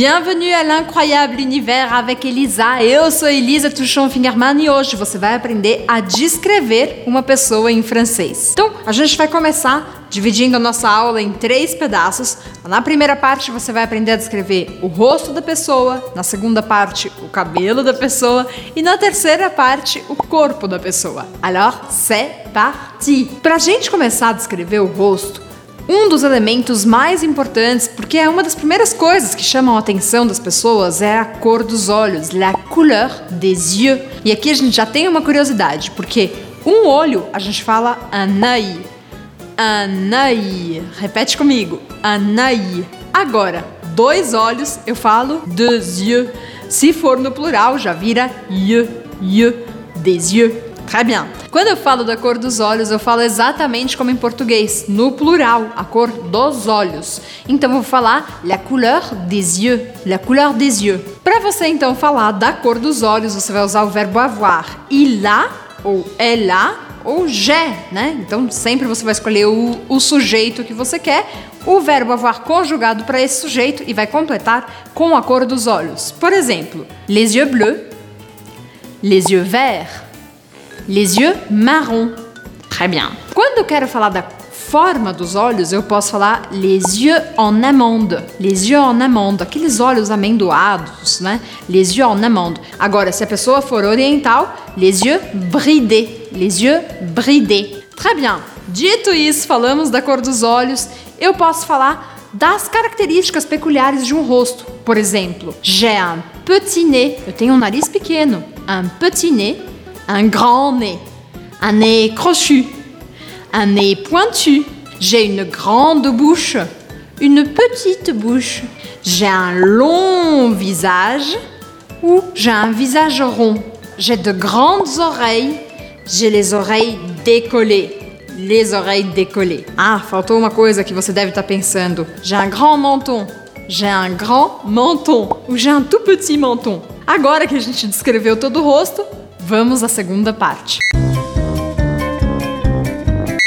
Bienvenue à l'incroyable univers avec Elisa. Eu sou Elisa Tuchon-Fingerman e hoje você vai aprender a descrever uma pessoa em francês. Então, a gente vai começar dividindo a nossa aula em três pedaços. Na primeira parte, você vai aprender a descrever o rosto da pessoa, na segunda parte, o cabelo da pessoa e na terceira parte, o corpo da pessoa. Alors, c'est parti! Pra gente começar a descrever o rosto, um dos elementos mais importantes, porque é uma das primeiras coisas que chamam a atenção das pessoas, é a cor dos olhos, la couleur des yeux. E aqui a gente já tem uma curiosidade, porque um olho a gente fala. Un œil. Repete comigo. Œil. Agora, dois olhos eu falo deux yeux. Se for no plural, já vira yeux, yeux, des yeux. Très bien. Quando eu falo da cor dos olhos, eu falo exatamente como em português, no plural, a cor dos olhos. Então vou falar la couleur des yeux, la couleur des yeux. Para você então falar da cor dos olhos, você vai usar o verbo avoir. Il a ou elle a ou j'ai, né? Então sempre você vai escolher o, o sujeito que você quer, o verbo avoir conjugado para esse sujeito e vai completar com a cor dos olhos. Por exemplo, les yeux bleus, les yeux verts les yeux marrons. Très bien. Quando eu quero falar da forma dos olhos, eu posso falar les yeux en amande. Les yeux en amande, aqueles olhos amendoados, né? Les yeux en amande. Agora, se a pessoa for oriental, les yeux bridés. Les yeux bridés. Très bien. Dito isso, falamos da cor dos olhos, eu posso falar das características peculiares de um rosto. Por exemplo, j'ai un petit nez. Eu tenho um nariz pequeno. Un petit nez un grand nez, un nez crochu, un nez pointu. J'ai une grande bouche, une petite bouche. J'ai un long visage ou j'ai un visage rond. J'ai de grandes oreilles, j'ai les oreilles décollées. Les oreilles décollées. Ah, faltou uma coisa que você deve estar pensando. J'ai un grand menton. J'ai un grand menton. Ou j'ai un tout petit menton. Agora que a gente descreveu todo o rosto, Vamos à segunda parte.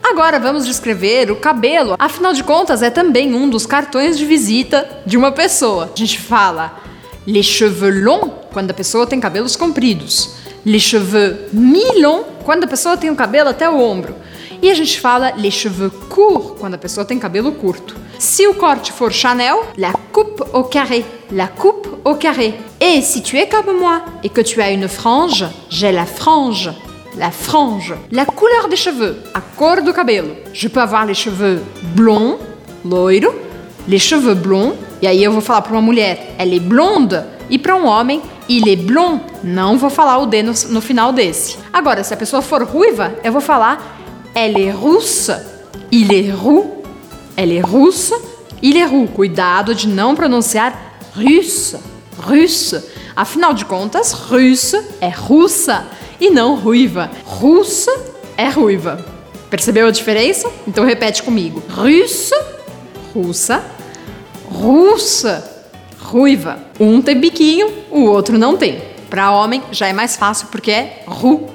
Agora vamos descrever o cabelo. Afinal de contas, é também um dos cartões de visita de uma pessoa. A gente fala les cheveux longs quando a pessoa tem cabelos compridos, les cheveux mi-longs quando a pessoa tem o cabelo até o ombro. E a gente fala les cheveux courts quando a pessoa tem cabelo curto. Si o corte for Chanel, la coupe au carré, la coupe au carré. Et si tu es comme moi et que tu as une frange, j'ai la frange. La frange. La couleur des cheveux, a cor do cabelo. Je peux avoir les cheveux blonds, loiro, les cheveux blonds, e aí eu vou falar para uma mulher, ela é blonde, e para um homem, il est blond. Não vou falar o D no, no final desse. Agora, se a pessoa for ruiva, eu vou falar elle est rousse, il est roux, ela é russa, il est roux. Cuidado de não pronunciar russa, russa. Afinal de contas, russa é russa e não ruiva. Russa é ruiva. Percebeu a diferença? Então repete comigo. Russa, russa, russa, ruiva. Um tem biquinho, o outro não tem. Para homem já é mais fácil porque é ru,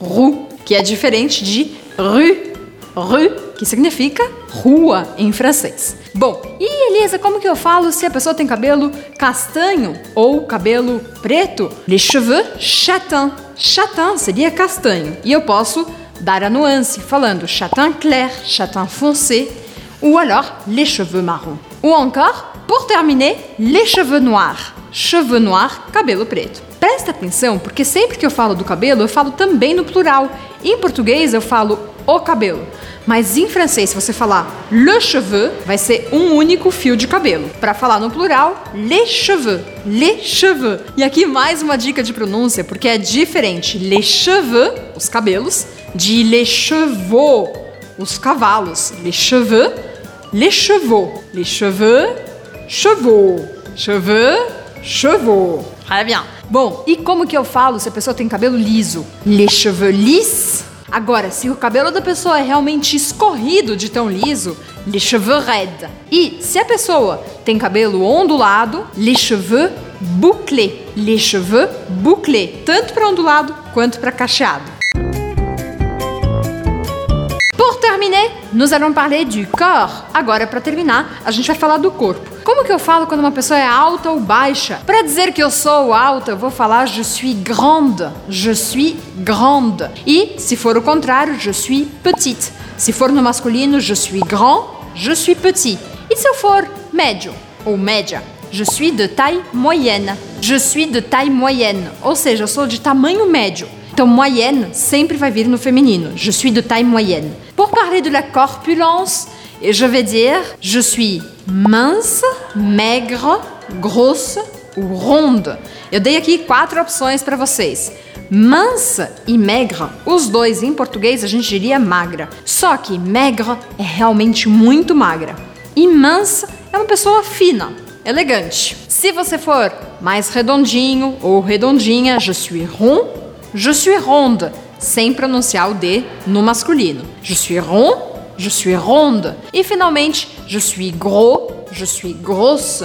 ru, que é diferente de rue, rue que significa rua em francês. Bom, e Elisa, como que eu falo se a pessoa tem cabelo castanho ou cabelo preto? Les cheveux châtain. Châtain seria castanho. E eu posso dar a nuance falando châtain clair, châtain foncé ou alors les cheveux marrons. Ou encore, pour terminer, les cheveux noirs. Cheveux noirs, cabelo preto. Presta atenção, porque sempre que eu falo do cabelo, eu falo também no plural. Em português, eu falo o cabelo. Mas em francês, se você falar le cheveu, vai ser um único fio de cabelo. Para falar no plural, les cheveux, les cheveux. E aqui mais uma dica de pronúncia, porque é diferente les cheveux, os cabelos, de les chevaux, os cavalos. Les cheveux, les chevaux, les cheveux, chevaux, cheveux, chevaux. Très bien. Bom, e como que eu falo se a pessoa tem cabelo liso? Les cheveux lisses Agora, se o cabelo da pessoa é realmente escorrido de tão liso, les cheveux raides. E se a pessoa tem cabelo ondulado, les cheveux bouclés. Les cheveux bouclés, tanto para ondulado quanto para cacheado. Nous allons parler du corps. Agora, para terminar, a gente vai falar do corpo. Como que eu falo quando uma pessoa é alta ou baixa? Para dizer que eu sou alta, eu vou falar je suis grande. Je suis grande. E, se for o contrário, je suis petite. Se for no masculino, je suis grand, je suis petit. E se eu for médio ou média? Je suis de taille moyenne. Je suis de taille moyenne. Ou seja, eu sou de tamanho médio. Então, moyenne sempre vai vir no feminino. Je suis de taille moyenne. Pour parler de la corpulence, je vais dire je suis mince, maigre, grosse ou ronde. Eu dei aqui quatro opções para vocês. Mansa e maigre, os dois em português a gente diria magra. Só que maigre é realmente muito magra. E mansa é uma pessoa fina, elegante. Se você for mais redondinho ou redondinha, je suis rond, je suis ronde, sem pronunciar o D no masculino. Je suis rond, je suis ronde. E finalmente, je suis gros, je suis grosse,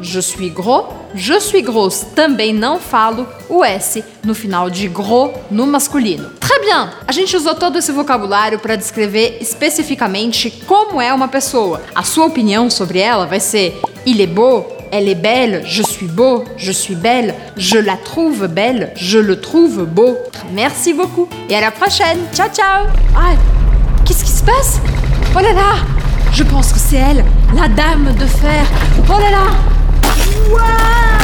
je suis gros, je suis grosse. Também não falo o S no final de gros no masculino. Très bien! A gente usou todo esse vocabulário para descrever especificamente como é uma pessoa. A sua opinião sobre ela vai ser il est beau, elle est belle, je suis beau, je suis belle, je la trouve belle, je le trouve beau. Merci beaucoup et à la prochaine. Ciao ciao. Ah, qu'est-ce qui se passe? Oh là là, je pense que c'est elle, la dame de fer. Oh là là.